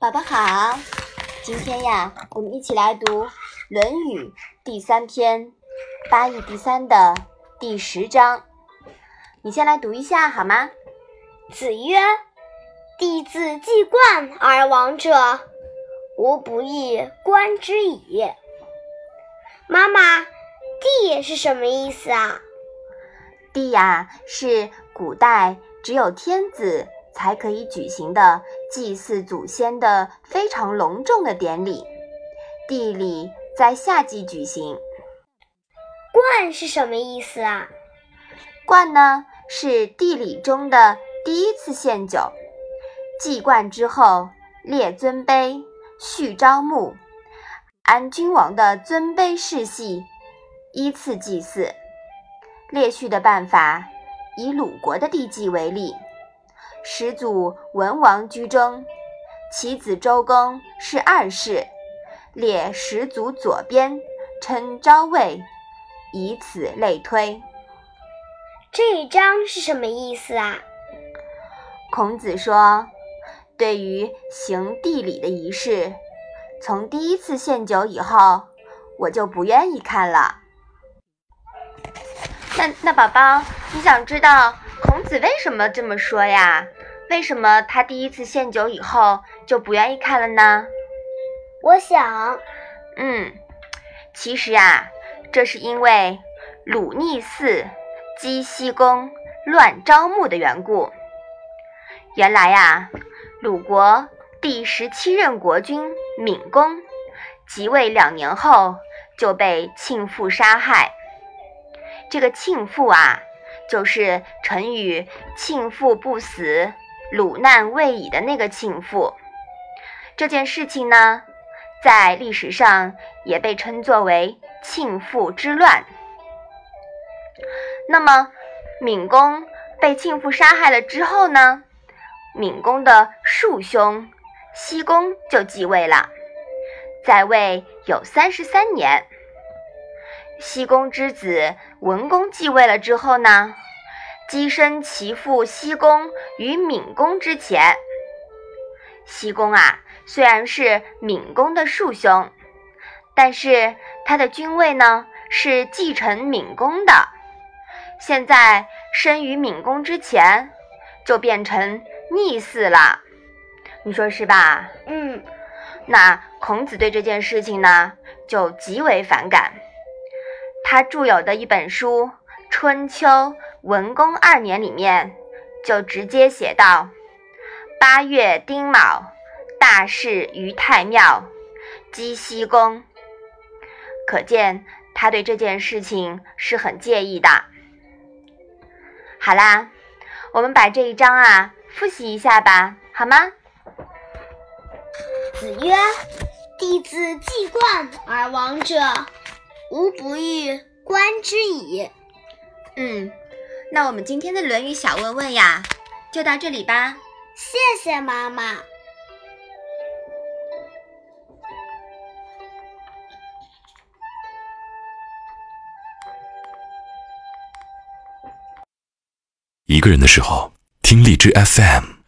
宝宝好，今天呀，我们一起来读《论语》第三篇《八义第三》的第十章。你先来读一下好吗？子曰：“弟子既冠而亡者，吾不亦观之矣。”妈妈，“帝”是什么意思啊？“帝”呀，是古代只有天子才可以举行的祭祀祖先的非常隆重的典礼。地礼在夏季举行。冠是什么意思啊？冠呢，是地礼中的第一次献酒。祭冠之后，列尊卑，序朝暮，按君王的尊卑世系依次祭祀。列序的办法，以鲁国的地祭为例。始祖文王居中，其子周公是二世，列始祖左边，称昭魏，以此类推。这一章是什么意思啊？孔子说，对于行地礼的仪式，从第一次献酒以后，我就不愿意看了。那那宝宝，你想知道？孔子为什么这么说呀？为什么他第一次献酒以后就不愿意看了呢？我想，嗯，其实啊，这是因为鲁逆寺姬西公乱招募的缘故。原来呀，鲁国第十七任国君闵公即位两年后就被庆父杀害。这个庆父啊。就是成语“庆父不死，鲁难未已”的那个庆父。这件事情呢，在历史上也被称作为“庆父之乱”。那么，闵公被庆父杀害了之后呢，闵公的庶兄西公就继位了，在位有三十三年。西公之子文公继位了之后呢，跻身其父西公于闵公之前。西公啊，虽然是闵公的庶兄，但是他的君位呢是继承闵公的。现在生于闵公之前，就变成逆嗣了。你说是吧？嗯。那孔子对这件事情呢，就极为反感。他著有的一本书《春秋文公二年》里面就直接写道：“八月丁卯，大事于太庙，姬西宫。”可见他对这件事情是很介意的。好啦，我们把这一章啊复习一下吧，好吗？子曰：“弟子既冠而亡者。”吾不欲观之矣。嗯，那我们今天的《论语》小问问呀，就到这里吧。谢谢妈妈。一个人的时候，听荔枝 FM。